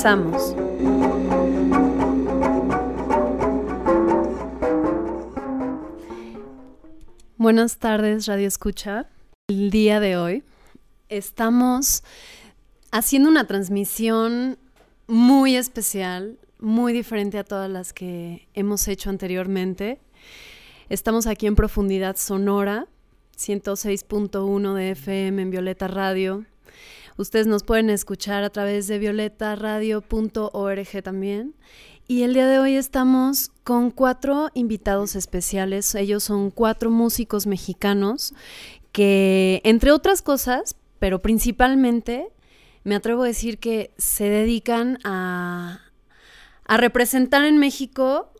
Comenzamos. Buenas tardes, Radio Escucha. El día de hoy estamos haciendo una transmisión muy especial, muy diferente a todas las que hemos hecho anteriormente. Estamos aquí en Profundidad Sonora, 106.1 de FM en Violeta Radio Ustedes nos pueden escuchar a través de violetaradio.org también. Y el día de hoy estamos con cuatro invitados especiales. Ellos son cuatro músicos mexicanos que, entre otras cosas, pero principalmente, me atrevo a decir que se dedican a, a representar en México,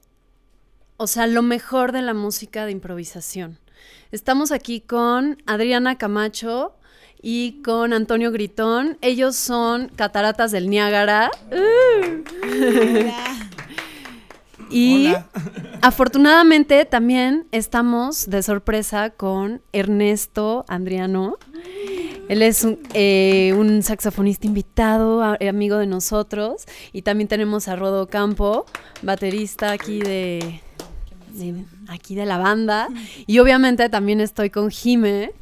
o sea, lo mejor de la música de improvisación. Estamos aquí con Adriana Camacho, y con Antonio Gritón. Ellos son Cataratas del Niágara. y afortunadamente también estamos de sorpresa con Ernesto Andriano. Él es un, eh, saxofonista invitado, amigo de nosotros. Y también tenemos a Rodo Campo, baterista aquí de, de, aquí de la banda. Y obviamente también estoy con Jime,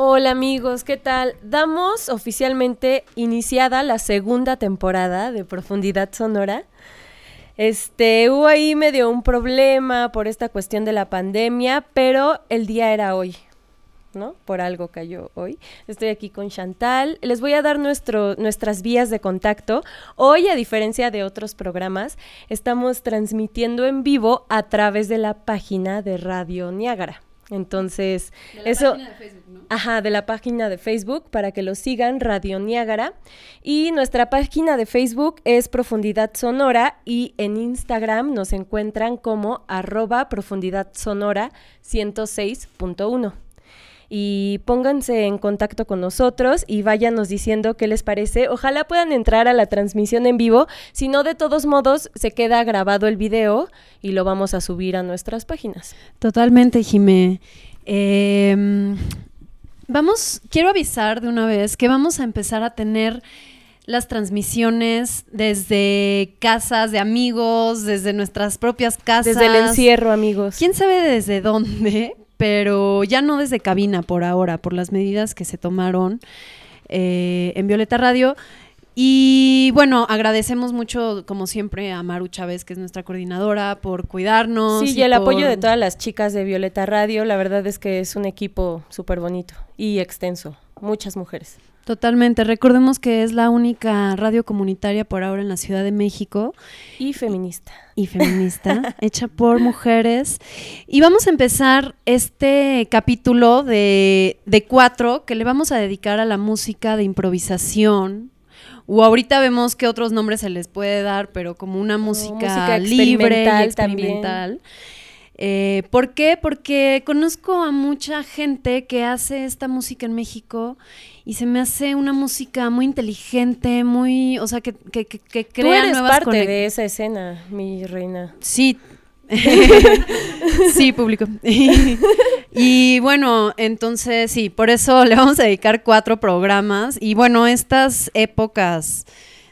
Hola amigos, ¿qué tal? Damos oficialmente iniciada la segunda temporada de Profundidad Sonora. Este, hubo ahí medio un problema por esta cuestión de la pandemia, pero el día era hoy, ¿no? Por algo cayó hoy. Estoy aquí con Chantal. Les voy a dar nuestro, nuestras vías de contacto. Hoy, a diferencia de otros programas, estamos transmitiendo en vivo a través de la página de Radio Niágara. Entonces, de la eso... Página de Facebook, ¿no? Ajá, de la página de Facebook para que lo sigan, Radio Niágara. Y nuestra página de Facebook es Profundidad Sonora y en Instagram nos encuentran como arroba profundidad sonora 106.1 y pónganse en contacto con nosotros y váyanos diciendo qué les parece. Ojalá puedan entrar a la transmisión en vivo, si no de todos modos se queda grabado el video y lo vamos a subir a nuestras páginas. Totalmente, Jimé. Em, vamos, quiero avisar de una vez que vamos a empezar a tener las transmisiones desde casas de amigos, desde nuestras propias casas. Desde el encierro, amigos. ¿Quién sabe desde dónde? Pero ya no desde cabina por ahora, por las medidas que se tomaron eh, en Violeta Radio. Y bueno, agradecemos mucho, como siempre, a Maru Chávez, que es nuestra coordinadora, por cuidarnos. Sí, y, el apoyo de todas las chicas de Violeta Radio. La verdad es que es un equipo súper bonito y extenso. Muchas mujeres. Totalmente. Recordemos que es la única radio comunitaria por ahora en la Ciudad de México. Y feminista. Y feminista, hecha por mujeres. Y vamos a empezar este capítulo de, de cuatro que le vamos a dedicar a la música de improvisación, o ahorita vemos qué otros nombres se les puede dar, pero como una música, libre y experimental. Eh, ¿Por qué? Porque conozco a mucha gente que hace esta música en México y se me hace una música muy inteligente, muy, o sea, que, que, que, crea Tú eres parte de esa escena, mi reina. Sí. sí, público. y bueno, entonces sí, por eso le vamos a dedicar cuatro programas. Y bueno, estas épocas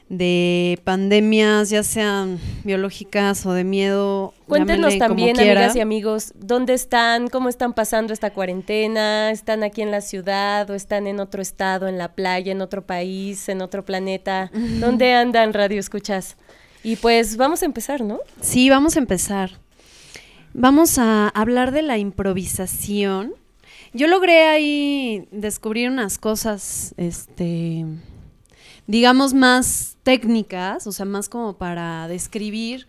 de pandemias, ya sean biológicas o de miedo. Cuéntenos también, amigas y amigos, ¿dónde están? ¿Cómo están pasando esta cuarentena? ¿Están aquí en la ciudad o están en otro estado, en la playa, en otro país, en otro planeta? ¿Dónde andan Radio Escuchas? Y pues vamos a empezar, ¿no? Sí, vamos a empezar. Vamos a hablar de la improvisación. Yo logré ahí descubrir unas cosas, este, digamos, más técnicas, o sea, más como para describir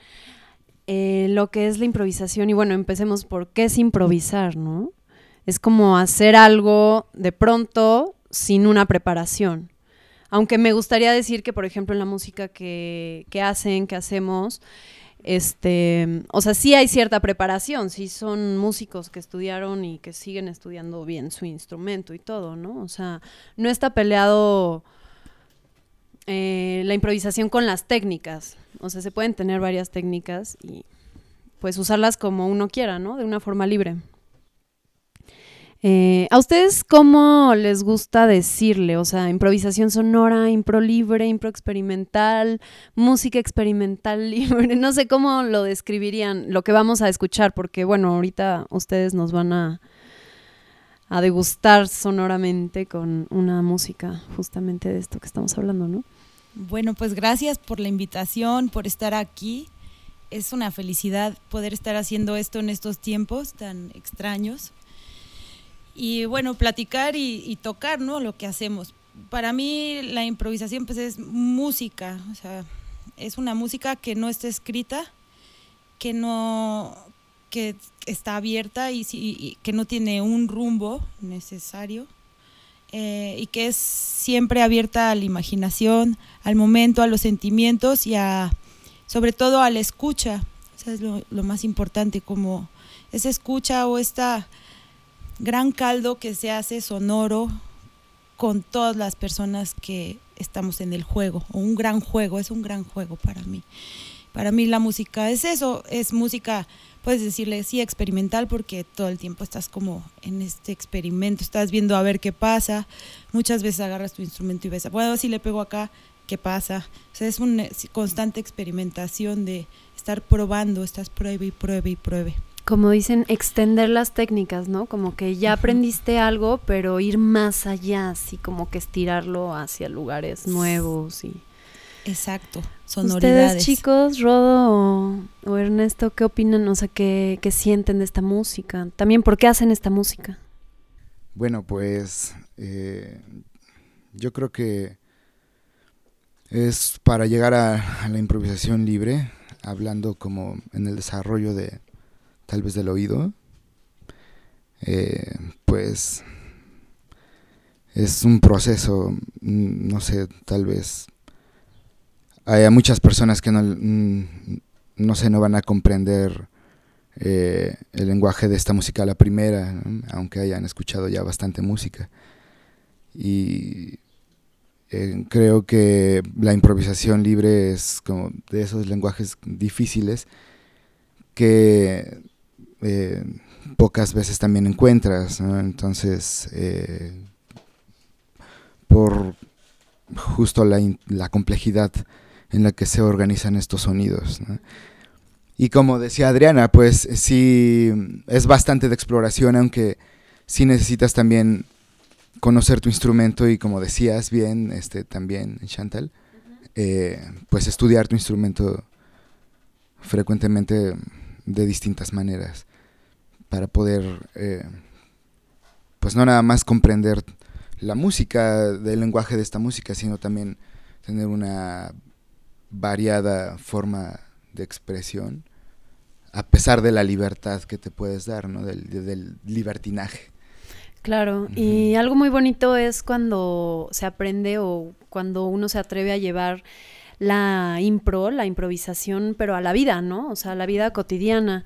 eh, lo que es la improvisación y bueno, empecemos por qué es improvisar, ¿no? Es como hacer algo de pronto sin una preparación. Aunque me gustaría decir que, por ejemplo, en la música que, que hacen, que hacemos, este, o sea, sí hay cierta preparación, sí son músicos que estudiaron y que siguen estudiando bien su instrumento y todo, ¿no? O sea, no está peleado eh, la improvisación con las técnicas. O sea, se pueden tener varias técnicas y pues usarlas como uno quiera, ¿no? De una forma libre. Eh, ¿A ustedes cómo les gusta decirle? O sea, improvisación sonora, impro libre, impro experimental, música experimental libre. No sé cómo lo describirían, lo que vamos a escuchar, porque bueno, ahorita ustedes nos van a, a degustar sonoramente con una música justamente de esto que estamos hablando, ¿no? Bueno, pues gracias por la invitación, por estar aquí. Es una felicidad poder estar haciendo esto en estos tiempos tan extraños y bueno, platicar y, tocar, ¿no? Lo que hacemos. Para mí la improvisación pues es música, o sea, es una música que no está escrita, que no que está abierta y, que no tiene un rumbo necesario eh, y que es siempre abierta a la imaginación, al momento, a los sentimientos y a sobre todo a la escucha. Eso es lo, lo más importante, como esa escucha o esta gran caldo que se hace sonoro con todas las personas que estamos en el juego, o un gran juego, es un gran juego para mí. Para mí la música es eso, es música, puedes decirle sí experimental porque todo el tiempo estás como en este experimento, estás viendo a ver qué pasa, muchas veces agarras tu instrumento y ves, bueno, si le pego acá, ¿qué pasa? O sea, es una constante experimentación de estar probando, estás pruebe y pruebe y pruebe. Como dicen, extender las técnicas, ¿no? Como que ya aprendiste algo, pero ir más allá, así como que estirarlo hacia lugares nuevos y... Exacto, sonoridades. Ustedes, chicos, Rodo o, Ernesto, ¿qué opinan? O sea, ¿qué, ¿qué, sienten de esta música? También, ¿por qué hacen esta música? Bueno, pues eh, yo creo que es para llegar a la improvisación libre, hablando como en el desarrollo de, tal vez del oído, eh, pues es un proceso, mm, no sé, tal vez hay muchas personas que no, mm, no sé, no van a comprender eh, el lenguaje de esta música a la primera, aunque hayan escuchado ya bastante música. Y eh, creo que la improvisación libre es como de esos lenguajes difíciles que eh, pocas veces también encuentras, Entonces, eh, por justo la, complejidad en la que se organizan estos sonidos. Y como decía Adriana, pues sí, es bastante de exploración, aunque sí necesitas también conocer tu instrumento y como decías bien, este, también Chantal, eh, pues estudiar tu instrumento frecuentemente de distintas maneras para poder, eh, pues no nada más comprender la música, del lenguaje de esta música, sino también tener una variada forma de expresión, a pesar de la libertad que te puedes dar, ¿no? Del, libertinaje. Claro, y algo muy bonito es cuando se aprende o cuando uno se atreve a llevar la impro, la improvisación, pero a la vida, ¿no? O sea, a la vida cotidiana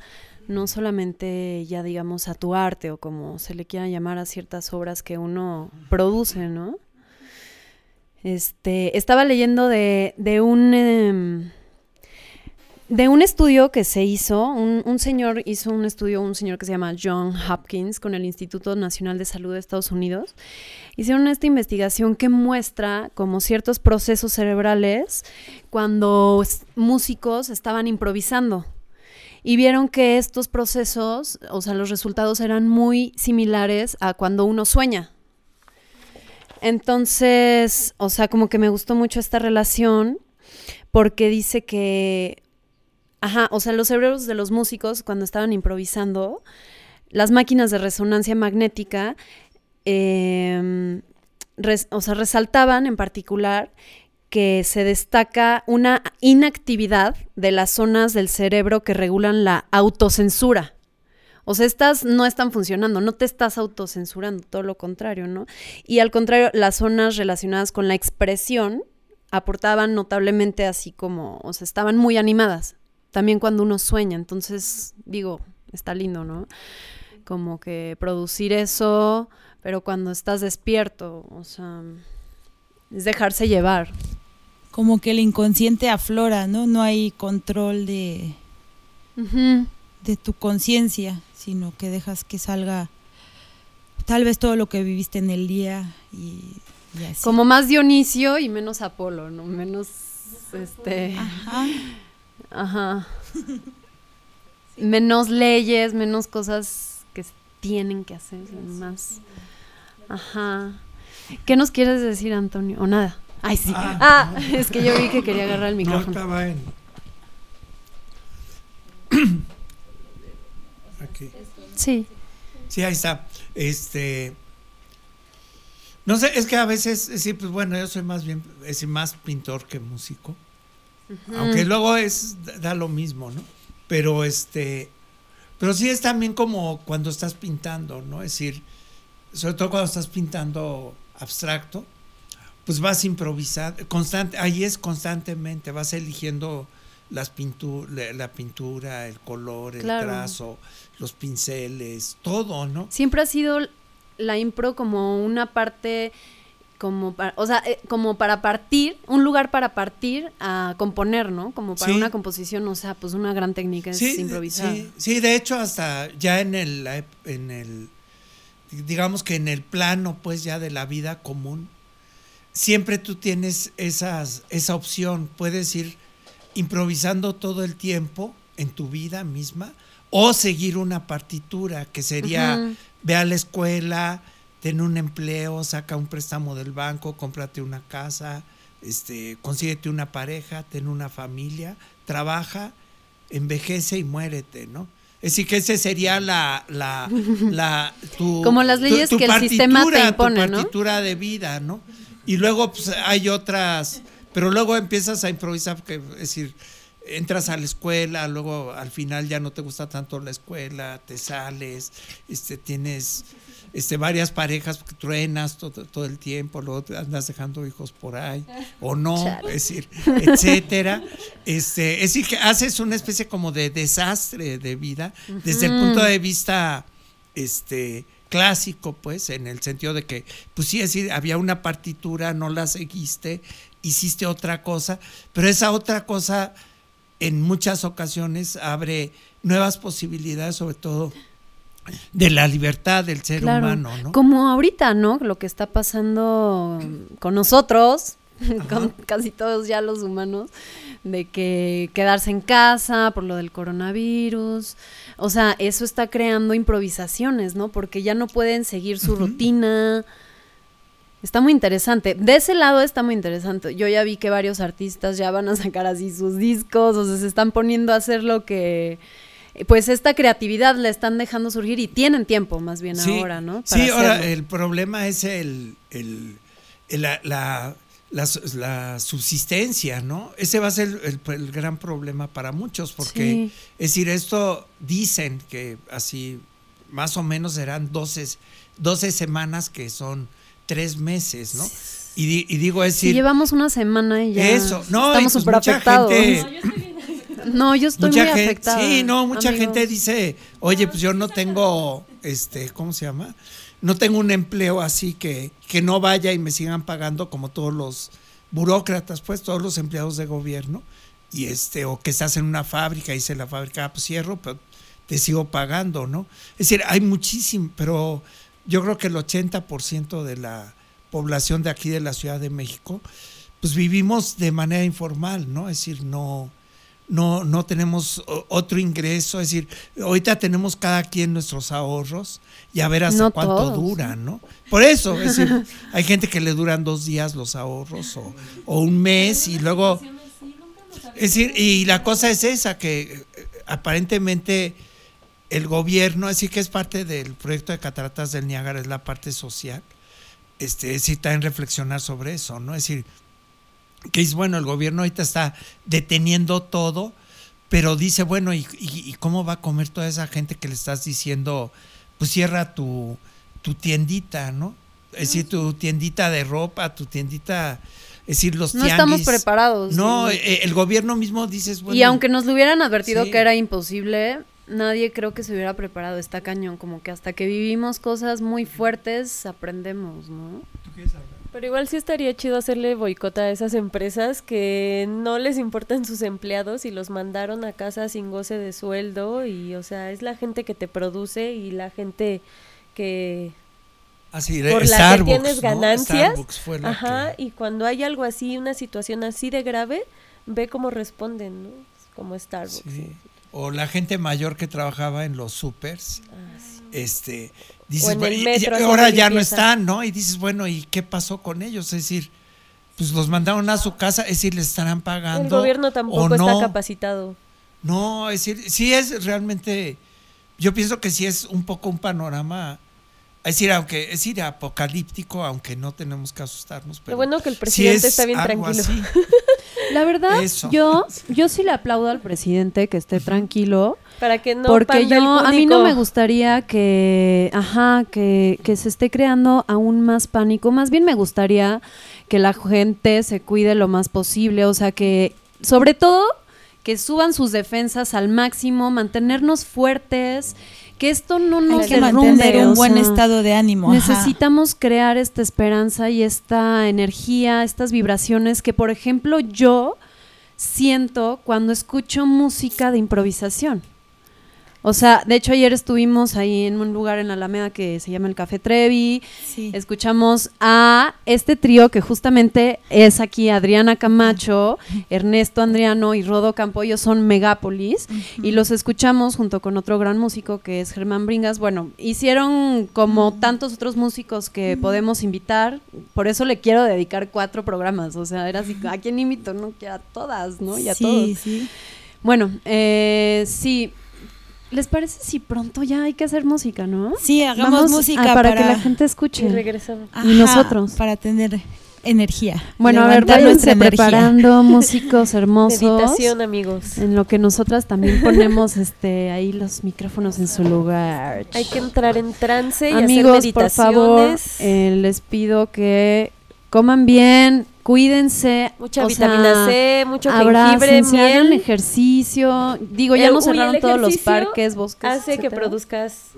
no solamente ya digamos a tu arte o como se le quiera llamar a ciertas obras que uno produce, ¿no? Este, estaba leyendo de, em, de un estudio que se hizo, un, un, señor hizo un estudio, un señor que se llama John Hopkins con el Instituto Nacional de Salud de Estados Unidos, hicieron esta investigación que muestra como ciertos procesos cerebrales cuando músicos estaban improvisando y vieron que estos procesos, o sea, los resultados eran muy similares a cuando uno sueña. Entonces, o sea, como que me gustó mucho esta relación porque dice que, ajá, o sea, los cerebros de los músicos cuando estaban improvisando, las máquinas de resonancia magnética, em, o sea, resaltaban en particular que se destaca una inactividad de las zonas del cerebro que regulan la autocensura. O sea, estas no están funcionando, no te estás autocensurando, todo lo contrario, ¿no? Y al contrario, las zonas relacionadas con la expresión aportaban notablemente así como, o sea, estaban muy animadas, también cuando uno sueña, entonces digo, está lindo, ¿no? Como que producir eso, pero cuando estás despierto, o sea, es dejarse llevar. Como que el inconsciente aflora, ¿no? No hay control de, de tu conciencia, sino que dejas que salga tal vez todo lo que viviste en el día y, así. Como más Dionisio y menos Apolo, ¿no? Menos, este... Ajá. Ajá. Menos leyes, menos cosas que tienen que hacer, más... Ajá. ¿Qué nos quieres decir, Antonio? ¿O nada? Ay, sí. Ah, ah es que yo vi que quería agarrar el micrófono. No, estaba en... Sí. Sí, ahí está. Este... No sé, es que a veces, sí, pues bueno, yo soy más bien, es más pintor que músico. Aunque luego es, da lo mismo, ¿no? Pero este, pero sí es también como cuando estás pintando, ¿no? Es decir, sobre todo cuando estás pintando abstracto, pues vas improvisando, constante, ahí es constantemente, vas eligiendo las pintu la pintura, el color, el trazo, los pinceles, todo, ¿no? Siempre ha sido la impro como una parte como para, o sea, eh, como para partir, un lugar para partir a componer, ¿no? Como para una composición, o sea, pues una gran técnica es improvisar. Sí, sí, de hecho hasta ya en el en el digamos que en el plano pues ya de la vida común siempre tú tienes esas esa opción, puedes ir improvisando todo el tiempo en tu vida misma o seguir una partitura que sería ve a la escuela, ten un empleo, saca un préstamo del banco, cómprate una casa, este, consíguete una pareja, ten una familia, trabaja, envejece y muérete, ¿no? Es decir, que ese sería la, la, la tu, como las leyes que el sistema te impone, tu partitura de vida, ¿no? Y luego pues, hay otras, pero luego empiezas a improvisar, porque, es decir, entras a la escuela, luego al final ya no te gusta tanto la escuela, te sales, este, tienes este, varias parejas que truenas todo, el tiempo, luego andas dejando hijos por ahí, o no, es decir, etcétera. Este, es decir, que haces una especie como de desastre de vida desde el punto de vista este, clásico, pues, en el sentido de que, pues sí, es decir, había una partitura, no la seguiste, hiciste otra cosa, pero esa otra cosa en muchas ocasiones abre nuevas posibilidades, sobre todo de la libertad del ser humano, ¿no? Como ahorita, ¿no? Lo que está pasando con nosotros, con casi todos ya los humanos, de que quedarse en casa por lo del coronavirus. O sea, eso está creando improvisaciones, ¿no? Porque ya no pueden seguir su rutina. Está muy interesante. De ese lado está muy interesante. Yo ya vi que varios artistas ya van a sacar así sus discos, o sea, se están poniendo a hacer lo que pues esta creatividad la están dejando surgir y tienen tiempo más bien ahora, ¿no? sí, ahora el problema es el, la, la, subsistencia, ¿no? Ese va a ser el, gran problema para muchos, porque es decir, esto dicen que así más o menos serán 12, 12 semanas que son tres meses, ¿no? Y, digo, es decir... llevamos una semana y ya eso, no, estamos súper pues afectados. No, yo estoy mucha muy afectada. Sí, no, mucha gente dice, oye, pues yo no tengo, este, ¿cómo se llama? No tengo un empleo así que, que no vaya y me sigan pagando como todos los burócratas, pues todos los empleados de gobierno, y este, o que estás en una fábrica y dice la fábrica, ah, pues cierro, pero te sigo pagando, ¿no? Es decir, hay muchísimo, pero yo creo que el 80% de la población de aquí de la Ciudad de México, pues vivimos de manera informal, ¿no? Es decir, no, no, no tenemos otro ingreso, es decir, ahorita tenemos cada quien nuestros ahorros y a ver hasta cuánto duran, ¿no? Por eso, es decir, hay gente que le duran dos días los ahorros o, un mes y luego... Es decir, y la cosa es esa, que eh, aparentemente el gobierno, así que es parte del proyecto de Cataratas del Niágara, es la parte social, este, es decir, también reflexionar sobre eso, ¿no? Es decir, que es bueno, el gobierno ahorita está deteniendo todo, pero dice, bueno, ¿y, y- y cómo va a comer toda esa gente que le estás diciendo, pues cierra tu, tu tiendita, ¿no? Es decir, tu tiendita de ropa, tu tiendita, es decir, los No tianguis. estamos preparados. No, sí. eh, el gobierno mismo dices, bueno. y aunque nos lo hubieran advertido Sí. que era imposible, nadie creo que se hubiera preparado. Está cañón, como que hasta que vivimos cosas muy fuertes, aprendemos, ¿no? Pero igual sí estaría chido hacerle boicot a esas empresas que no les importan sus empleados y los mandaron a casa sin goce de sueldo y o sea, es la gente que te produce y la gente que Así, por la que tienes ganancias. Starbucks fue la Ajá, que- y cuando hay algo así, una situación así de grave, ve cómo responden, ¿no? Como Starbucks. Sí. O la gente mayor que trabajaba en los supers, Ah, sí. este, dices, bueno, y- ahora ya no están, ¿no? Y dices, bueno, ¿y qué pasó con ellos? Es decir, pues los mandaron a su casa, es decir, les estarán pagando. El gobierno tampoco no. está capacitado. No, es decir, sí es realmente, yo pienso que sí es un poco un panorama, es decir, aunque, es decir, apocalíptico, aunque no tenemos que asustarnos. Pero Lo bueno que el presidente es está bien algo tranquilo. así. La verdad, Eso. yo, yo sí le aplaudo al presidente que esté tranquilo. Para que no porque yo, a mí no me gustaría que, ajá, que, que se esté creando aún más pánico. Más bien me gustaría que la gente se cuide lo más posible. O sea, que, sobre todo, que suban sus defensas al máximo, mantenernos fuertes, que esto no Hay nos que derrumbe. mantener un o buen sea, estado de ánimo. ajá. Necesitamos crear esta esperanza y esta energía, estas vibraciones que, por ejemplo, yo siento cuando escucho música de improvisación. O sea, de hecho ayer estuvimos ahí en un lugar en la Alameda que se llama el Café Trevi. Sí. Escuchamos a este trío que justamente es aquí Adriana Camacho, Ernesto Andriano y Rodo Campo. Ellos son Megápolis y los escuchamos junto con otro gran músico que es Germán Bringas. Bueno, hicieron como tantos otros músicos que podemos invitar. Por eso le quiero dedicar cuatro programas. O sea, era así, ¿a quién invito? No, que a todas, ¿no? Y a sí, todos. sí. Bueno, eh, sí. ¿Les parece si pronto ya hay que hacer música, no? Sí, hagamos Vamos música a- para, para, que la gente escuche. Y regresamos. Ajá, y nosotros. Para tener energía. Bueno, a ver, váyanse preparando, músicos hermosos. Meditación, amigos. En lo que nosotras también ponemos este ahí los micrófonos en su lugar. Hay que entrar en trance y Amigos, hacer por favor, meditaciones. eh, les pido que coman bien, cuídense. Mucha o vitamina sea, C, mucho jengibre, abrácense, hagan miel. ejercicio. Digo, ya El- no uy, cerraron el todos los parques, bosques. Hace que produzcas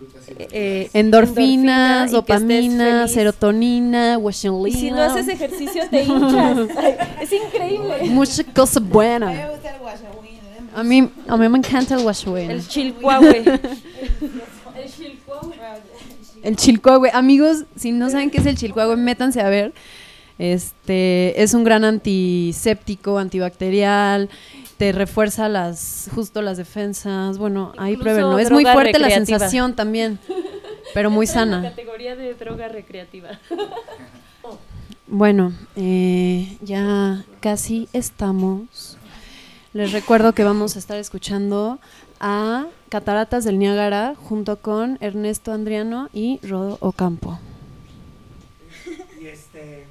eh, endorfinas, endorfina que estés dopamina, serotonina, Y huachinlina. si no haces ejercicio te hinchas. Ay, es increíble. mucha cosa buena. A mí, a mí me encanta el washaway. El chilcuahue. El chilcuahue. Amigos, si no saben qué es el chilcuahue, métanse a ver. Este es un gran antiséptico, antibacterial, te refuerza las justo las defensas. Bueno, ahí pruébenlo. Es muy fuerte la sensación también, pero muy sana. Categoría de droga recreativa. Bueno, eh, ya casi estamos. Les recuerdo que vamos a estar escuchando a Cataratas del Niágara junto con Ernesto Andriano y Rodo Ocampo. Y este,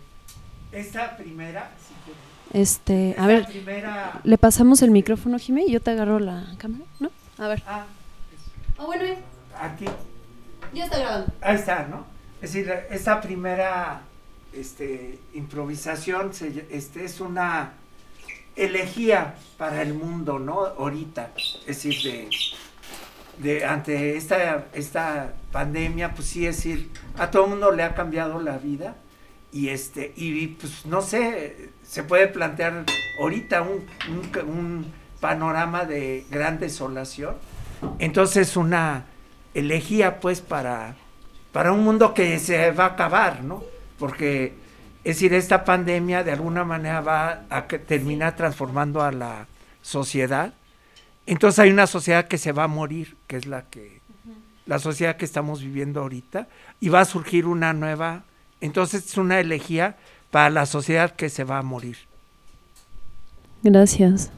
esta primera, si quieres, Este, esta a ver, primera, le pasamos el micrófono, Jimé, y yo te agarro la cámara, ¿no? A ver. ah, Ah, bueno, aquí, ya está grabando. ahí está, ¿no? Es decir, esta primera este, improvisación se- este, es una elegía para el mundo, ¿no? Ahorita, es decir, de, de ante esta, esta pandemia, pues sí, es decir, a todo el mundo le ha cambiado la vida y este, y pues no sé, se puede plantear ahorita un, un, un panorama de gran desolación. Entonces una elegía pues para, para un mundo que se va a acabar, ¿no? Porque es decir, esta pandemia de alguna manera va a terminar transformando a la sociedad. Entonces hay una sociedad que se va a morir, que es la que la sociedad que estamos viviendo ahorita, y va a surgir una nueva. Entonces es una elegía para la sociedad que se va a morir. Gracias.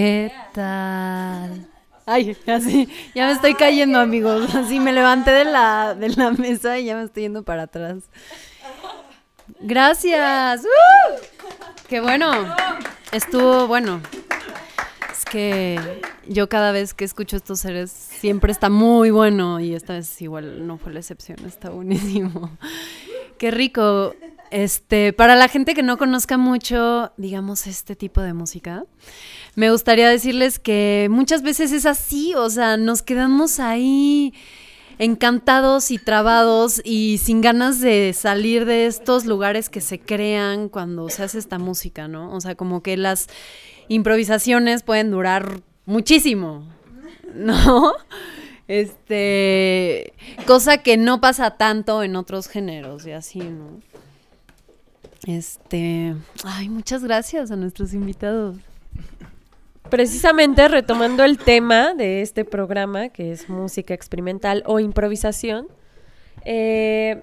¿Qué tal? Ay, así, ya me estoy cayendo, amigos. Así me levanté de la, de la mesa y ya me estoy yendo para atrás. Gracias. ¡Uh! Qué bueno. Estuvo bueno. Es que yo cada vez que escucho estos seres siempre está muy bueno y esta vez igual no fue la excepción, está buenísimo. Qué rico. Este, para la gente que no conozca mucho, digamos, este tipo de música, me gustaría decirles que muchas veces es así, o sea, nos quedamos ahí encantados y trabados y sin ganas de salir de estos lugares que se crean cuando se hace esta música, ¿no? O sea, como que las improvisaciones pueden durar muchísimo, ¿no? Este, cosa que no pasa tanto en otros géneros y así, ¿no? Este, ay, muchas gracias a nuestros invitados. Precisamente retomando el tema de este programa, que es música experimental o improvisación, eh,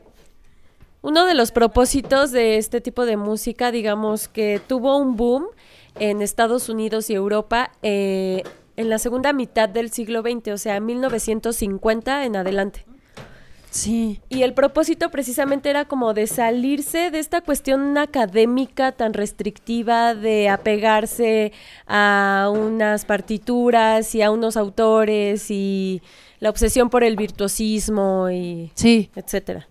uno de los propósitos de este tipo de música, digamos que tuvo un boom en Estados Unidos y Europa eh, en la segunda mitad del siglo XX, o sea, 1950 en adelante. Sí. Y el propósito precisamente era como de salirse de esta cuestión académica tan restrictiva de apegarse a unas partituras y a unos autores y la obsesión por el virtuosismo y Sí. etcétera.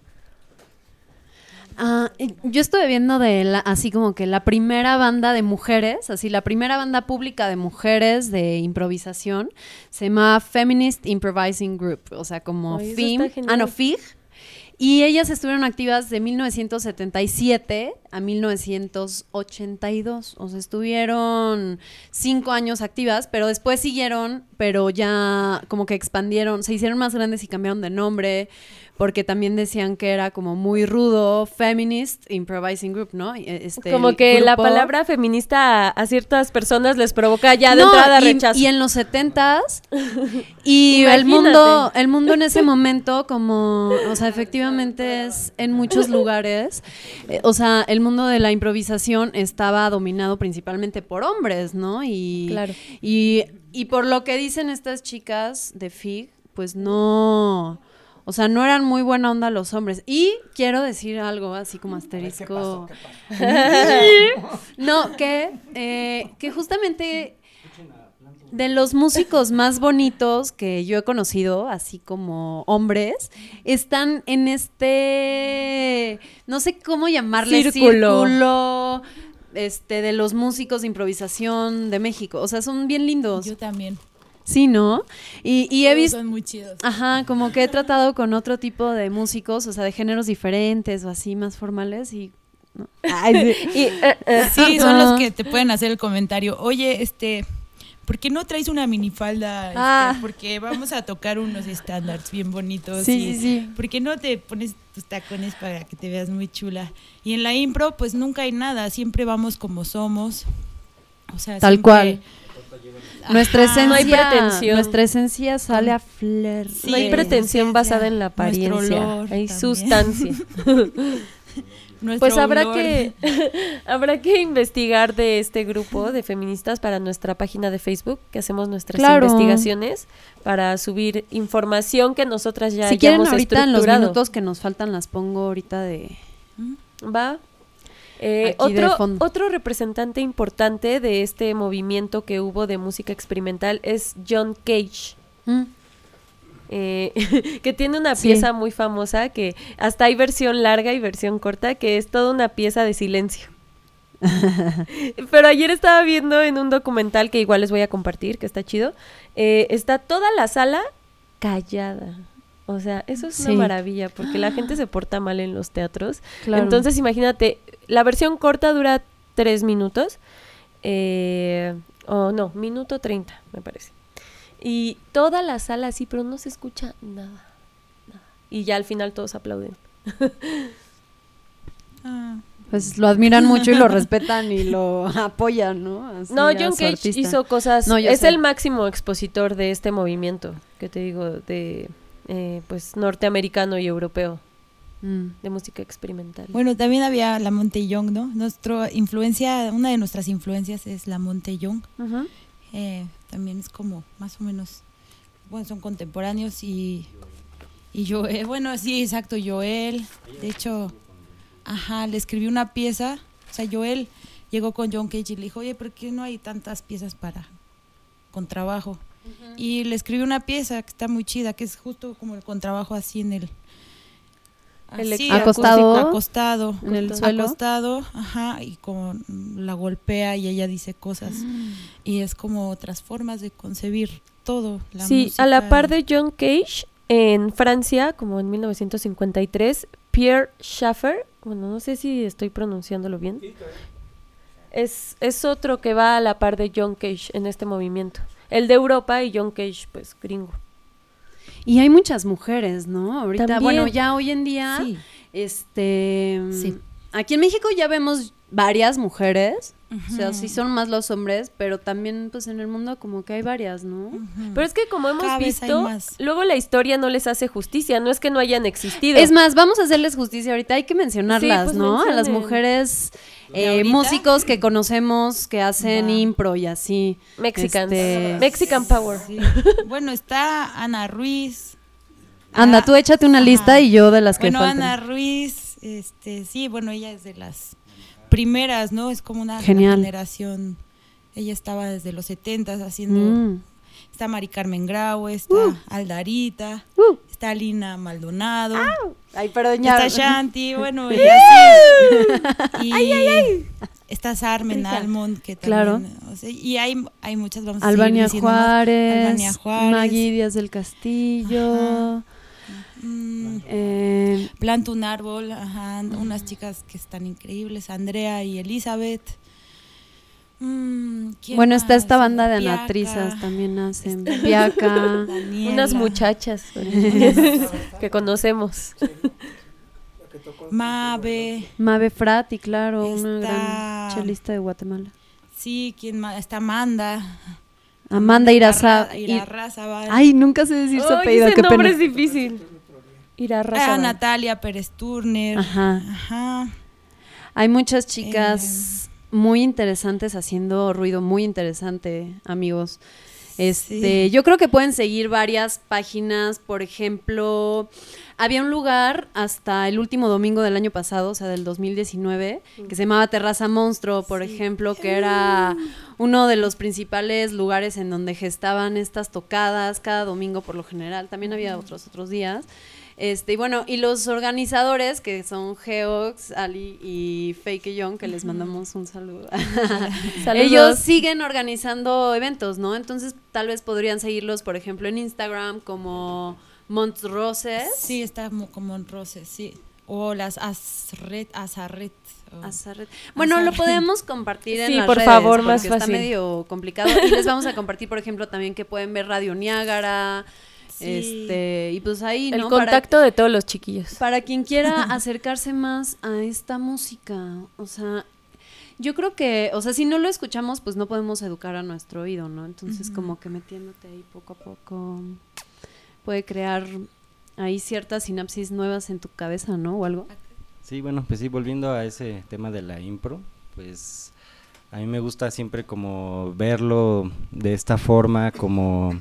Ah, yo estuve viendo de la, así como que la primera banda de mujeres, así la primera banda pública de mujeres de improvisación se llama Feminist Improvising Group, o sea, como Ay, FIM, ah no, FIG. Y ellas estuvieron activas de 1977 a 1982, o sea, estuvieron cinco años activas, pero después siguieron, pero ya como que expandieron, se hicieron más grandes y cambiaron de nombre porque también decían que era como muy rudo, feminist improvising group, ¿no? Este, como que la palabra feminista a, ciertas personas les provoca ya de No, entrada y, rechazo. y en los setentas y el mundo, el mundo en ese momento como, o sea, efectivamente es en muchos lugares, eh, o sea, el mundo de la improvisación estaba dominado principalmente por hombres, ¿no? Y, Claro. y, y por lo que dicen estas chicas de FIG, pues no, o sea, no eran muy buena onda los hombres. Y quiero decir algo así como asterisco. no, que, eh, que justamente de los músicos más bonitos que yo he conocido, así como hombres, están en este, no sé cómo llamarle, Círculo. círculo, este, de los músicos de improvisación de México. O sea, son bien lindos. Yo también. Sí, ¿no? Y, y he visto... Son muy chidos. Ajá, como que he tratado con otro tipo de músicos, o sea, de géneros diferentes o así más formales y... ¿no? Ay, sí. Y, eh, eh, Sí, son los que te pueden hacer el comentario. Oye, este, ¿por qué no traes una minifalda? Este, Ah. Porque vamos a tocar unos estándares bien bonitos. Sí, y sí, sí. ¿Por qué no te pones tus tacones para que te veas muy chula? Y en la impro, pues nunca hay nada. Siempre vamos como somos. O sea, Tal siempre- cual. Nuestra Ajá. esencia, No hay pretensión. nuestra esencia sale a. Sí, no hay pretensión basada en la apariencia, olor hay también. sustancia. Pues habrá olor. que habrá que investigar de este grupo de feministas para nuestra página de Facebook, que hacemos nuestras Claro. investigaciones para subir información que nosotras ya si quieren hayamos ahorita en los estructurado. minutos que nos faltan las pongo ahorita de... Va. Eh, otro, otro representante importante de este movimiento que hubo de música experimental es John Cage. Mm. eh, que tiene una Sí. pieza muy famosa que hasta hay versión larga y versión corta que es toda una pieza de silencio. Pero ayer estaba viendo en un documental que igual les voy a compartir, que está chido, eh, está toda la sala callada. O sea, eso es Sí. una maravilla porque la gente se porta mal en los teatros. Claro. Entonces, imagínate, la versión corta dura tres minutos. Eh, o no, minuto treinta, me parece. Y toda la sala así, pero no se escucha nada. nada. Y ya al final todos aplauden. Ah. Pues lo admiran mucho y lo respetan y lo apoyan, ¿no? Así no, John Cage artista. hizo cosas. No, es sé. el máximo expositor de este movimiento, que te digo, de eh, pues norteamericano y europeo, Mm. de música experimental. Bueno, también había la Monte Young, ¿no? Nuestra influencia, una de nuestras influencias es la Monte Young. Ujú. Eh, también es como más o menos, bueno, son contemporáneos y, y Joel, bueno, sí, exacto, Joel. De hecho, ajá, le escribí una pieza, o sea, Joel llegó con John Cage y le dijo, oye, ¿por qué no hay tantas piezas para Y le escribí una pieza que está muy chida, que es justo como el contrabajo así en el... Así, acostado, acostado, en el suelo. acostado, ajá, y como la golpea y ella dice cosas. Y es como otras formas de concebir todo. La sí, a la música. par de John Cage, en Francia, como en 1953, Pierre Schaeffer, bueno, no sé si estoy pronunciándolo bien, es, es otro que va a la par de John Cage en este movimiento. El de Europa y John Cage, pues gringo. Y hay muchas mujeres, ¿no? Ahorita, También. bueno, ya hoy en día, Sí. este, Sí. aquí en México ya vemos varias mujeres, o sea, sí son más los hombres, pero también pues en el mundo como que hay varias, ¿no? Pero es que como hemos Cada visto, luego la historia no les hace justicia, no es que no hayan existido. Es más, vamos a hacerles justicia ahorita, hay que mencionarlas, Sí, pues, ¿no? A las mujeres eh, músicos que conocemos que hacen impro y así. Mexicans. Este- Mexican Power. Sí. bueno, está Ana Ruiz. Anda, Ah, tú échate una ajá. lista y yo de las que Bueno, faltan. Ana Ruiz, este, sí, bueno, ella es de las primeras, ¿no? Es como una Genial. generación. Ella estaba desde los 70 haciendo. Mm. Está Mari Carmen Grau, está Aldarita, Uh. está Lina Maldonado, Ay, pero está Shanti, bueno, y así. Y está Sarmen Almond, que Claro. también. o sea, y hay, hay muchas, vamos a Albania. Juárez, Albania Juárez. Maggie Díaz del Castillo, Planta un árbol, ajá, unas chicas que están increíbles, Andrea y Elizabeth. Mm, ¿quién bueno, está esta banda de Piaca, anatrizas, también hacen Piaca. Daniela, Unas muchachas que conocemos. Mabe, Mabe Frati, claro, una gran chelista de Guatemala. sí, ¿quién más? Está Amanda. Amanda Iraza. Irarra- Irarrázaval. Ay, nunca sé decir su apellido, ese qué nombre pena. es difícil. Irá Ah, Natalia Pérez Turner. Ajá. Ajá. Hay muchas chicas muy interesantes haciendo ruido muy interesante, amigos. Este, Sí. yo creo que pueden seguir varias páginas, por ejemplo, había un lugar hasta el último domingo del año pasado, o sea, del 2019, que se llamaba Terraza Monstruo, por ejemplo, que era uno de los principales lugares en donde gestaban estas tocadas cada domingo por lo general. También había otros otros días. Este, y bueno, y los organizadores, que son Geox, Ali y Fake Young, que les mandamos un saludo. Saludos. Ellos siguen organizando eventos, ¿no? Entonces, tal vez podrían seguirlos, por ejemplo, en Instagram como Montroses. Sí, está mo- como en Roses, sí. O las Azret, Azarret. Azarret. Bueno, lo podemos compartir en Sí, las por redes, favor, porque más está fácil. medio complicado. Y les vamos a compartir, por ejemplo, también que pueden ver Radio Niágara. Sí. Este, y pues ahí, El ¿no? Para- contacto de todos los chiquillos. Para quien quiera acercarse más a esta música, o sea, yo creo que, o sea, si no lo escuchamos, pues no podemos educar a nuestro oído, ¿no? Entonces, como que metiéndote ahí poco a poco puede crear ahí ciertas sinapsis nuevas en tu cabeza, ¿no? O algo. Sí, bueno, pues sí, volviendo a ese tema de la impro, pues a mí me gusta siempre como verlo de esta forma, como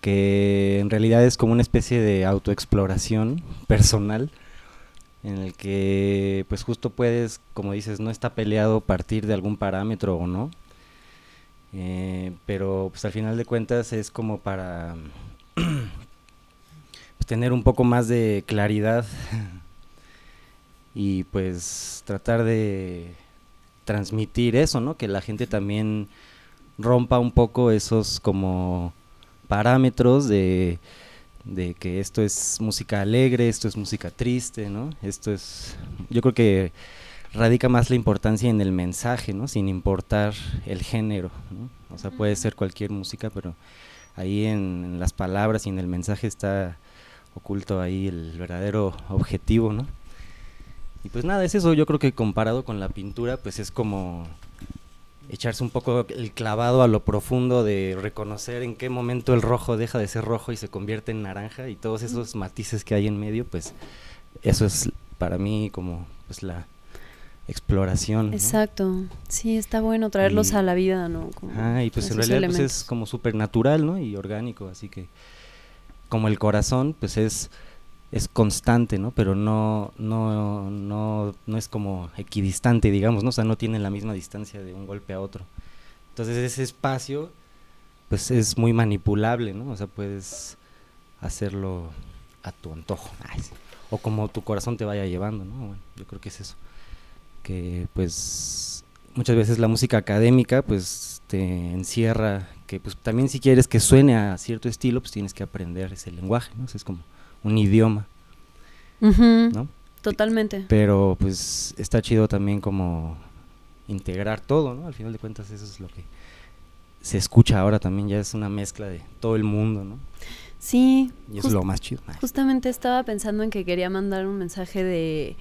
que en realidad es como una especie de autoexploración personal en el que pues justo puedes, como dices, no está peleado partir de algún parámetro o no, eh, pero pues al final de cuentas es como para pues, tener un poco más de claridad y pues tratar de transmitir eso, ¿no? Que la gente también rompa un poco esos como parámetros de, de que esto es música alegre, esto es música triste, ¿no? Esto es, yo creo que radica más la importancia en el mensaje, ¿no? Sin importar el género, ¿no? O sea, puede ser cualquier música, pero ahí en, en las palabras y en el mensaje está oculto ahí el verdadero objetivo, ¿no? Y pues nada, es eso, yo creo que comparado con la pintura, pues es como echarse un poco el clavado a lo profundo de reconocer en qué momento el rojo deja de ser rojo y se convierte en naranja y todos esos matices que hay en medio, pues eso es para mí como pues la exploración. ¿no? Exacto. Sí, está bueno traerlos Y- a la vida, ¿no? Como Ah, y pues en realidad pues, es como súper natural, ¿no? Y orgánico, así que como el corazón, pues es es constante, ¿no? Pero no no no no es como equidistante, digamos, ¿no? O sea, no tiene la misma distancia de un golpe a otro. Entonces ese espacio pues es muy manipulable, ¿no? O sea, puedes hacerlo a tu antojo. O como tu corazón te vaya llevando, ¿no? Yo creo que es eso. Que pues muchas veces la música académica pues te encierra que pues también si quieres que suene a cierto estilo pues tienes que aprender ese lenguaje, ¿no? Es como un idioma, ¿no? Totalmente. Pero pues está chido también como integrar todo, ¿no? Al final de cuentas eso es lo que se escucha ahora también, ya es una mezcla de todo el mundo, ¿no? Sí. Y es jus- lo más chido. Justamente estaba pensando en que quería mandar un mensaje de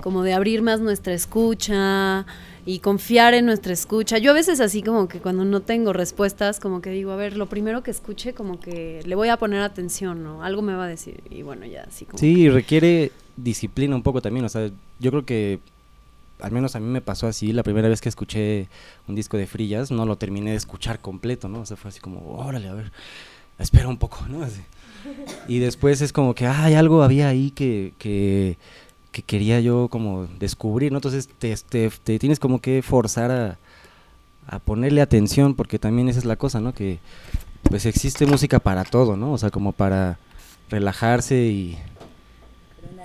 como de abrir más nuestra escucha y confiar en nuestra escucha. Yo a veces así como que cuando no tengo respuestas, como que digo, a ver, lo primero que escuche, como que le voy a poner atención, ¿no? Algo me va a decir. Y bueno, ya así como... Sí, requiere disciplina un poco también, o sea, yo creo que al menos a mí me pasó así, la primera vez que escuché un disco de Frillas, no lo terminé de escuchar completo, ¿no? O sea, fue así como, órale, a ver, espera un poco, ¿no? Así. Y después es como que, ay, algo había ahí que, que, que quería yo como descubrir, ¿no? Entonces te, te, te tienes como que forzar a, a ponerle atención, porque también esa es la cosa, ¿no? Que pues existe música para todo, ¿no? O sea, como para relajarse y,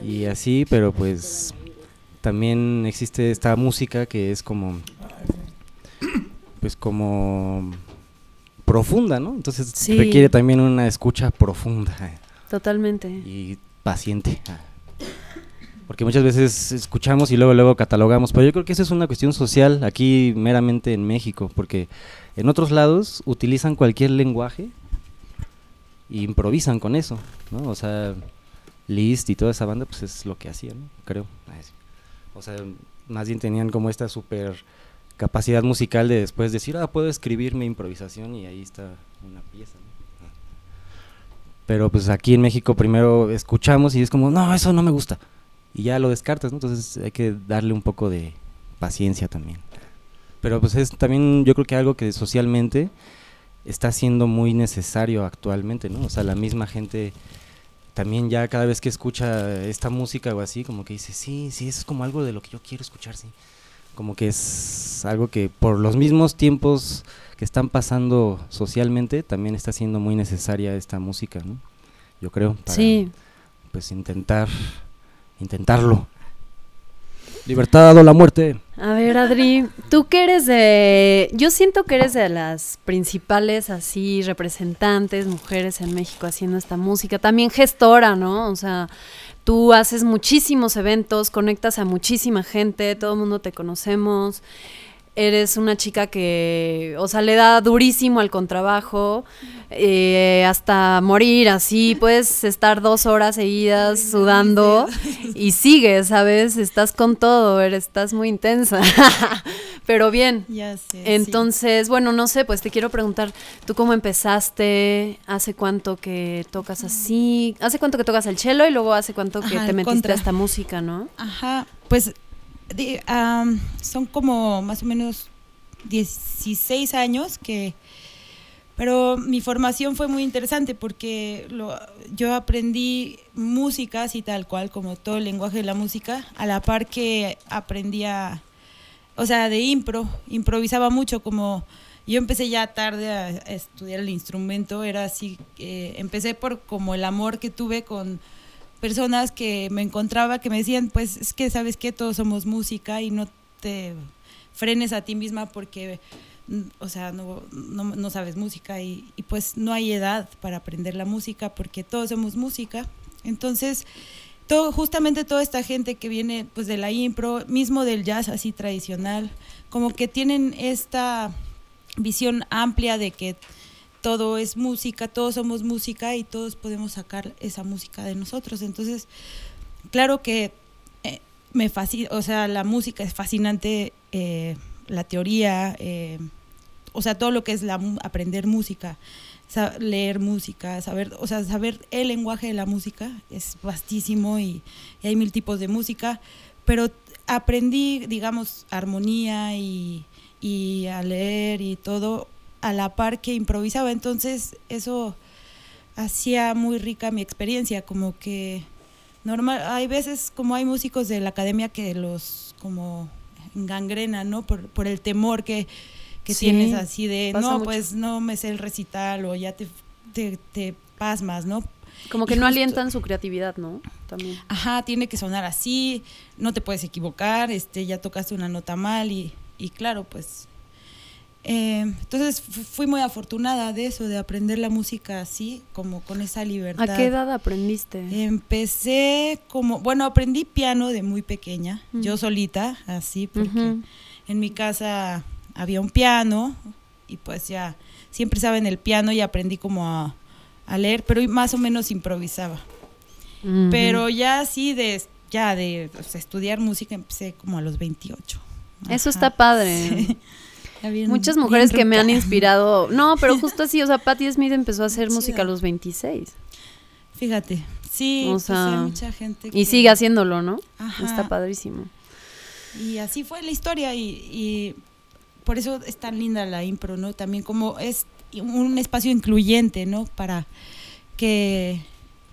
y así, pero pues también existe esta música que es como pues como profunda, ¿no? Entonces Sí. requiere también una escucha profunda Totalmente. y paciente. Porque muchas veces escuchamos y luego luego catalogamos, pero yo creo que eso es una cuestión social aquí meramente en México, porque en otros lados utilizan cualquier lenguaje y improvisan con eso, ¿no? O sea, Liszt y toda esa banda pues es lo que hacían, ¿no? creo. O sea, más bien tenían como esta super capacidad musical de después decir, ah, puedo escribir mi improvisación y ahí está una pieza. Pero pues aquí en México primero escuchamos y es como, no, eso no me gusta. Y ya lo descartas, ¿no? Entonces hay que darle un poco de paciencia también. Pero pues es también yo creo que algo que socialmente está siendo muy necesario actualmente, ¿no? O sea, la misma gente también ya cada vez que escucha esta música o así, como que dice, sí, sí, eso es como algo de lo que yo quiero escuchar, sí. Como que es algo que por los mismos tiempos que están pasando socialmente, también está siendo muy necesaria esta música, ¿no? Yo creo. Para, Sí. Pues intentar, intentarlo. Libertad o la muerte. A ver, Adri, tú que eres de... Yo siento que eres de las principales así representantes, mujeres en México haciendo esta música, también gestora, ¿no? O sea, tú haces muchísimos eventos, conectas a muchísima gente, todo el mundo te conocemos. Eres una chica que, o sea, le da durísimo al contrabajo, eh, hasta morir así, puedes estar dos horas seguidas sudando y sigues, ¿sabes? Estás con todo, eres, estás muy intensa, pero bien. Ya sé. sí. Entonces, bueno, no sé, pues te quiero preguntar, ¿tú cómo empezaste? ¿Hace cuánto que tocas así? ¿Hace cuánto que tocas el cello y luego hace cuánto que Ajá, te metiste contra. a esta música, no? Ajá, pues son como más o menos 16 años que... Pero mi formación fue muy interesante porque lo- yo aprendí música así tal cual, como todo el lenguaje de la música, a la par que aprendía, o sea, de impro, improvisaba mucho, como yo empecé ya tarde a estudiar el instrumento, era así, eh, empecé por como el amor que tuve con personas que me encontraba que me decían, pues es que sabes que todos somos música y no te frenes a ti misma porque, mm, o sea, no, no, no sabes música y, pues no hay edad para aprender la música porque todos somos música. Entonces, todo, justamente toda esta gente que viene pues de la impro, mismo del jazz así tradicional, como que tienen esta visión amplia de que todo es música, todos somos música y todos podemos sacar esa música de nosotros. Entonces, claro que eh, me fascina, o sea, la música es fascinante, eh, la teoría, eh, o sea, todo lo que es aprender música, leer música, saber, o sea, saber el lenguaje de la música es vastísimo y, y hay mil tipos de música, pero aprendí, digamos, armonía y, y a leer y todo a la par que improvisaba. Entonces eso hacía muy rica mi experiencia, como que normal, hay veces como hay músicos de la academia que los como gangrena, ¿no? Por, por el temor que, que Sí, tienes así de, no, mucho. pues no me sé el recital o ya te, te, te pasmas, ¿no? Como que Y no justo- alientan su creatividad, ¿no? También. Ajá, tiene que sonar así, no te puedes equivocar, este, ya tocaste una nota mal y, y claro, pues... eh, entonces fu- fui muy afortunada de eso, de aprender la música así, como con esa libertad. ¿A qué edad aprendiste? Empecé como, bueno, aprendí piano de muy pequeña, yo solita, así, porque en mi casa había un piano y pues ya siempre estaba en el piano y aprendí como a, a leer, pero más o menos improvisaba. Pero ya así de ya de o sea, estudiar música empecé como a los 28. Eso está padre. sí. Bien- Muchas mujeres que me han inspirado. No, pero justo así, o sea, Patti Smith empezó a hacer música a los 26 Fíjate. Sí, O pues hay mucha gente y sigue haciéndolo, ¿no? Ajá. Está padrísimo. Y así fue la historia y, y por eso es tan linda la impro, ¿no? También como es un espacio incluyente, ¿no? Para que,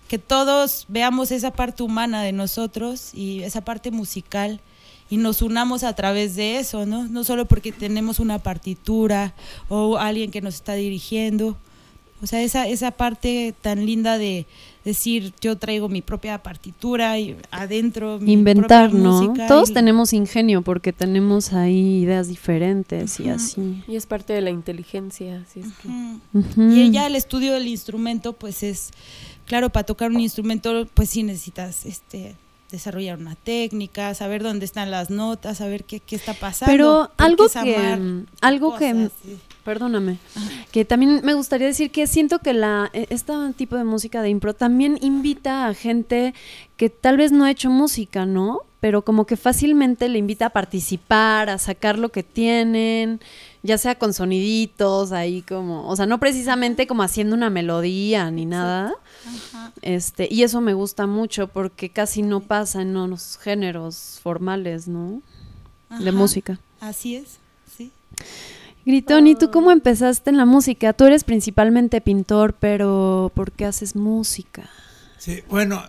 que todos veamos esa parte humana de nosotros y esa parte musical y nos unamos a través de eso, ¿no? No solo porque tenemos una partitura o alguien que nos está dirigiendo. O sea, esa, esa parte tan linda de decir, yo traigo mi propia partitura y adentro mi Inventar, propia ¿no? música Todos y- tenemos ingenio porque tenemos ahí ideas diferentes y así. Y es parte de la inteligencia, así es que... Y ella el estudio del instrumento, pues es, claro, para tocar un instrumento, pues sí necesitas este desarrollar una técnica, saber dónde están las notas, saber qué, qué está pasando. Pero algo que, algo que, sí. perdóname, que también me gustaría decir que siento que la e- este tipo de música de impro también invita a gente que tal vez no ha hecho música, ¿no? Pero como que fácilmente le invita a participar, a sacar lo que tienen, ya sea con soniditos, ahí como, o sea, no precisamente como haciendo una melodía ni nada. Ajá. Este, y eso me gusta mucho porque casi no pasa en los géneros formales, ¿no? De música. Así es, sí. Gritón, ¿y tú cómo empezaste en la música? Tú eres principalmente pintor, pero ¿por qué haces música? Sí, bueno,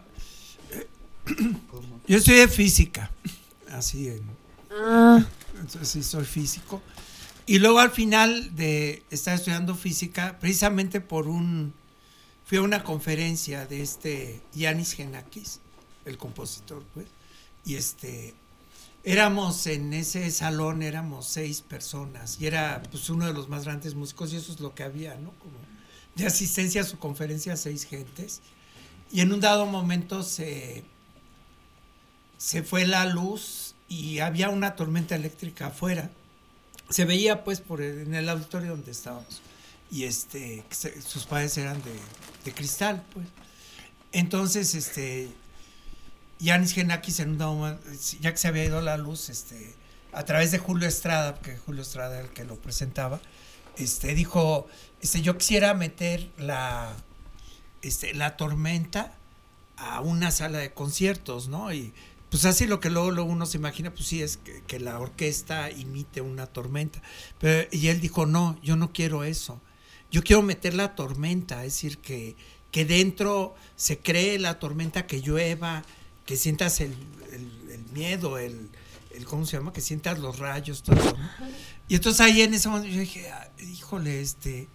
eh, yo estudié física, así en, Ah, entonces sí soy físico. Y luego al final de estar estudiando física, precisamente por un, fui a una conferencia de este Yanis Genakis, el compositor, pues, y este, éramos en ese salón, éramos seis personas, y era pues uno de los más grandes músicos, y eso es lo que había, ¿no? Como de asistencia a su conferencia, seis gentes, y en un dado momento se, se fue la luz y había una tormenta eléctrica afuera. Se veía pues por en el auditorio donde estábamos. Y este, sus padres eran de, de cristal, pues. Entonces, este, Yanis Genakis en un ya que se había ido la luz, este, a través de Julio Estrada, porque Julio Estrada era el que lo presentaba, este, dijo, este, yo quisiera meter la, este, la tormenta a una sala de conciertos, ¿no? Pues así lo que luego, luego uno se imagina, pues sí, es que, que la orquesta imite una tormenta. Pero, y él dijo, no, yo no quiero eso. Yo quiero meter la tormenta, es decir, que, que dentro se cree la tormenta, que llueva, que sientas el, el- el miedo, el, el, ¿cómo se llama? Que sientas los rayos, todo eso, ¿no? Y entonces ahí en ese momento yo dije, "Ah, híjole, este,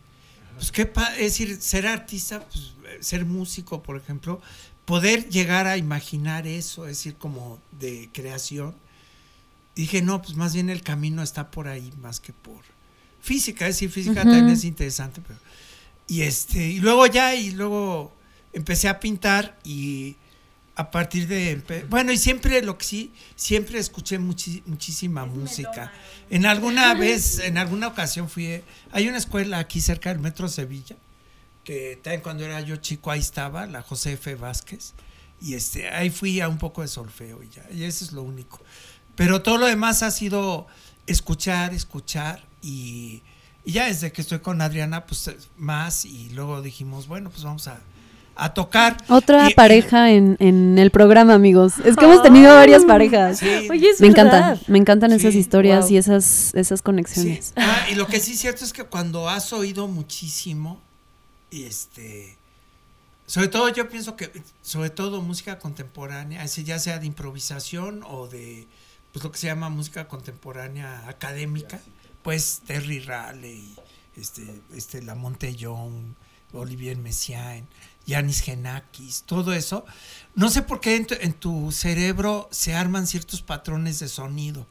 pues qué, pa- es decir, ser artista, pues, eh, ser músico, por ejemplo, poder llegar a imaginar eso, es decir, como de creación. Dije, no, pues más bien el camino está por ahí más que por física, es decir, física Ujú. también es interesante, pero y este, y luego ya, y luego empecé a pintar y a partir de, bueno, y siempre lo que sí, siempre escuché muchi- muchísima música. En alguna vez, en alguna ocasión fui, hay una escuela aquí cerca del Metro Sevilla, que también cuando era yo chico ahí estaba, la José F. Vázquez, y este, ahí fui a un poco de solfeo y ya, y eso es lo único. Pero todo lo demás ha sido escuchar, escuchar y, y ya desde que estoy con Adriana, pues más y luego dijimos, bueno, pues vamos a, a tocar. Otra Y- y- pareja en, en el programa, amigos. Es que hemos tenido varias parejas. Sí. Oye, es Me encantan, me encantan esas Sí, historias wow. y esas, esas Sí. conexiones. Ah, y lo que sí es cierto es que cuando has oído muchísimo, y este, sobre todo yo pienso que, sobre todo música contemporánea, ya sea de improvisación o de, pues lo que se llama música contemporánea académica, pues Terry Riley, este, este, La Young, Olivier Messiaen, Yanis Genakis, todo eso, no sé por qué en tu, en tu cerebro se arman ciertos patrones de sonido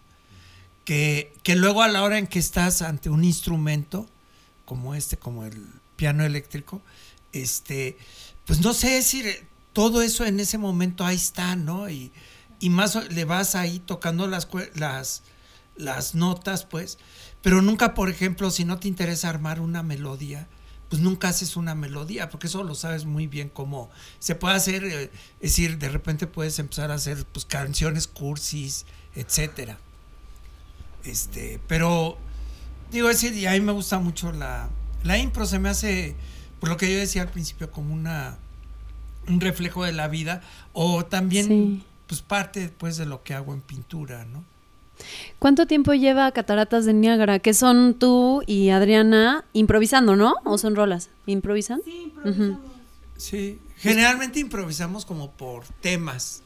que, que luego a la hora en que estás ante un instrumento como este, como el piano eléctrico, este, pues no sé si todo eso en ese momento ahí está, ¿no? Y, y más le vas ahí tocando las, las, las notas, pues, pero nunca, por ejemplo, si no te interesa armar una melodía, pues nunca haces una melodía, porque eso lo sabes muy bien cómo se puede hacer, eh, es decir, de repente puedes empezar a hacer pues canciones cursis, etcétera. Este, pero digo, ese día a mí me gusta mucho la, la impro, se me hace, por lo que yo decía al principio, como una un reflejo de la vida, o también Sí. pues parte pues de lo que hago en pintura, ¿no? ¿Cuánto tiempo lleva Cataratas de Niágara? Que son tú y Adriana improvisando, ¿no? ¿O son rolas? ¿Improvisan? Sí, Sí, generalmente improvisamos como por temas.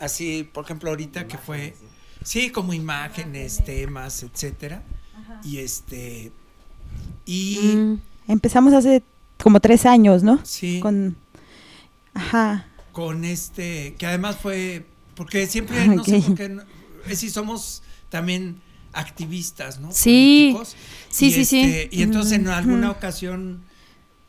Así, por ejemplo, ahorita que fue, sí, como imágenes, temas, etcétera. Y este, y Mm. Empezamos hace como tres años, ¿no? sí, con, Con... Ajá. este, que además fue, porque siempre, no sé por qué, no- es decir, somos también activistas, ¿no? Sí, sí, Y sí, sí. este, Y entonces en alguna ocasión,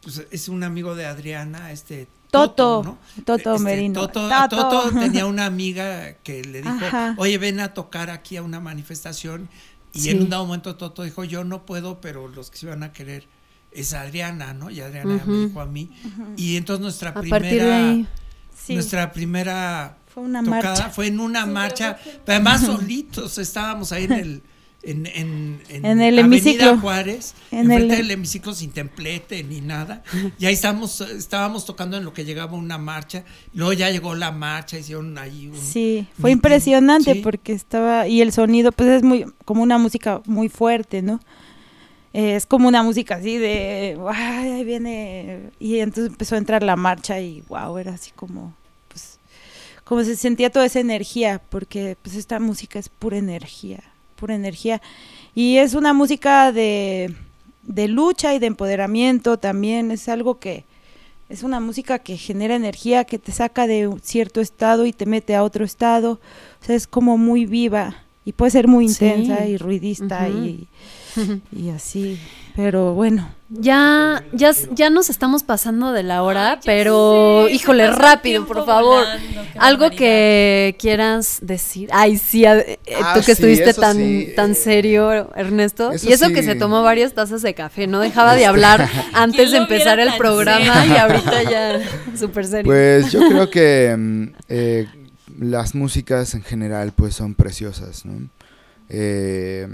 pues es un amigo de Adriana, este Toto, ¿no? Toto Este, Merino. Toto, Toto. Toto tenía una amiga que le dijo, Ajá. oye, ven a tocar aquí a una manifestación. Y Sí. en un dado momento Toto dijo, yo no puedo, pero los que se van a querer es Adriana, ¿no? Y Adriana ya me dijo a mí. Y entonces nuestra A primera, ahí. Sí. nuestra primera Fue una tocada marcha. fue en una marcha, pero además solitos estábamos ahí en el en, en, En el hemiciclo. Juárez, En enfrente el- del hemiciclo sin templete ni nada. Y ahí estábamos, estábamos tocando en lo que llegaba una marcha. Luego ya llegó la marcha, hicieron ahí un Sí, fue meeting. impresionante Sí. porque estaba y el sonido pues es muy como una música muy fuerte, ¿no? Eh, es como una música así de, ay, ahí viene y entonces empezó a entrar la marcha y wow, era así como pues como se sentía toda esa energía porque pues esta música es pura energía, pura energía y es una música de de lucha y de empoderamiento también, es algo que es una música que genera energía, que te saca de un cierto estado y te mete a otro estado. O sea, es como muy viva y puede ser muy Sí. intensa y ruidista y, y así. Pero bueno, Ya, ya, ya nos estamos pasando de la hora, Ay, pero sé, híjole, rápido, por favor. volando, Algo barbaridad. que quieras decir. Ay, sí, eh, Ah, tú que sí, estuviste tan, sí, tan eh, serio, Ernesto. eso y eso que se tomó varias tazas de café, no dejaba de hablar antes de empezar el programa y ahorita ya súper serio. Pues yo creo que mm, eh, las músicas en general pues son preciosas, ¿no? Eh,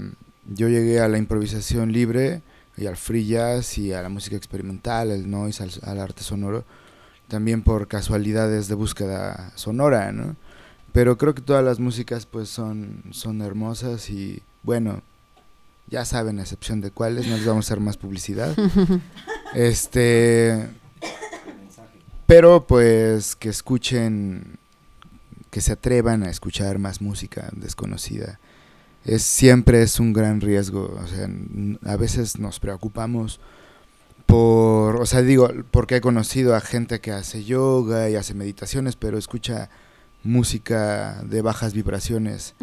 yo llegué a la improvisación libre y al free jazz y a la música experimental, el noise, al, al arte sonoro, también por casualidades de búsqueda sonora, ¿no? Pero creo que todas las músicas pues son, son hermosas y bueno, ya saben a excepción de cuáles, no les vamos a hacer más publicidad. Este, pero pues que escuchen, que se atrevan a escuchar más música desconocida. Es, siempre es un gran riesgo, o sea, a veces nos preocupamos por, o sea, digo, porque he conocido a gente que hace yoga y hace meditaciones, pero escucha música de bajas vibraciones.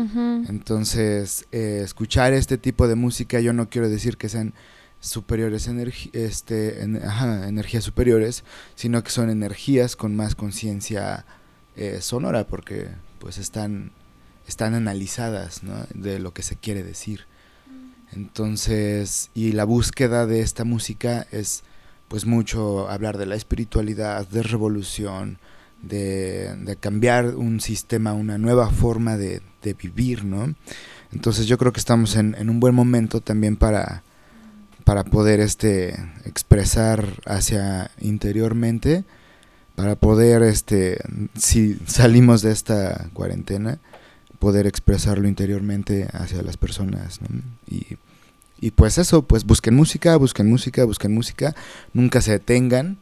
Entonces, eh, escuchar este tipo de música, yo no quiero decir que sean superiores este, en- ajá, energías superiores, sino que son energías con más conciencia eh, sonora, porque pues están, están analizadas ¿no? de lo que se quiere decir. Entonces, y la búsqueda de esta música es pues mucho hablar de la espiritualidad, de revolución, de, de cambiar un sistema, una nueva forma de, de vivir, ¿no? Entonces yo creo que estamos en, en un buen momento también para, para poder este, expresar hacia interiormente, para poder, este, si salimos de esta cuarentena, poder expresarlo interiormente hacia las personas. Y, y pues eso, pues busquen música, busquen música, busquen música, nunca se detengan,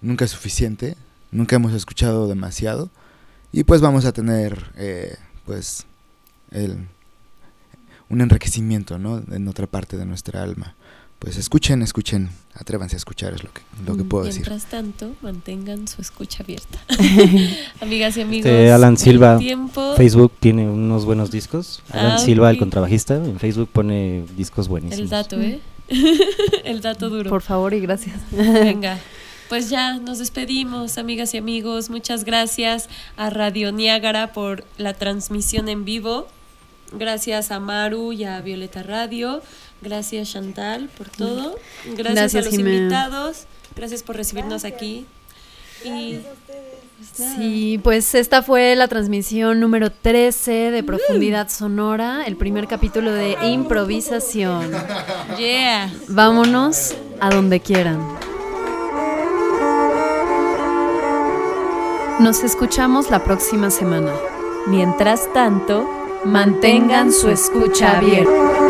nunca es suficiente, nunca hemos escuchado demasiado y pues vamos a tener eh, pues el, un enriquecimiento ¿no? en otra parte de nuestra alma. Pues escuchen, escuchen, atrévanse a escuchar, es lo que, lo que puedo decir. Mientras tanto, mantengan su escucha abierta. Amigas y amigos. Este, Alan el Silva, tiempo- Facebook tiene unos buenos discos. Alan Ah, Silva, el contrabajista, en Facebook pone discos buenísimos. El dato, ¿eh? el dato duro. Por favor y gracias. Venga. Pues ya nos despedimos, amigas y amigos. Muchas gracias a Radio Niágara por la transmisión en vivo. Gracias a Maru y a Violeta Radio. Gracias Chantal por todo. Gracias, Gracias, a los Jimena. invitados. Gracias por recibirnos aquí. Y pues. Sí, pues esta fue la transmisión número 13 de Profundidad Sonora, el primer capítulo de improvisación. Yeah. Vámonos a donde quieran. Nos escuchamos la próxima semana. Mientras tanto, Mantengan su escucha abierta.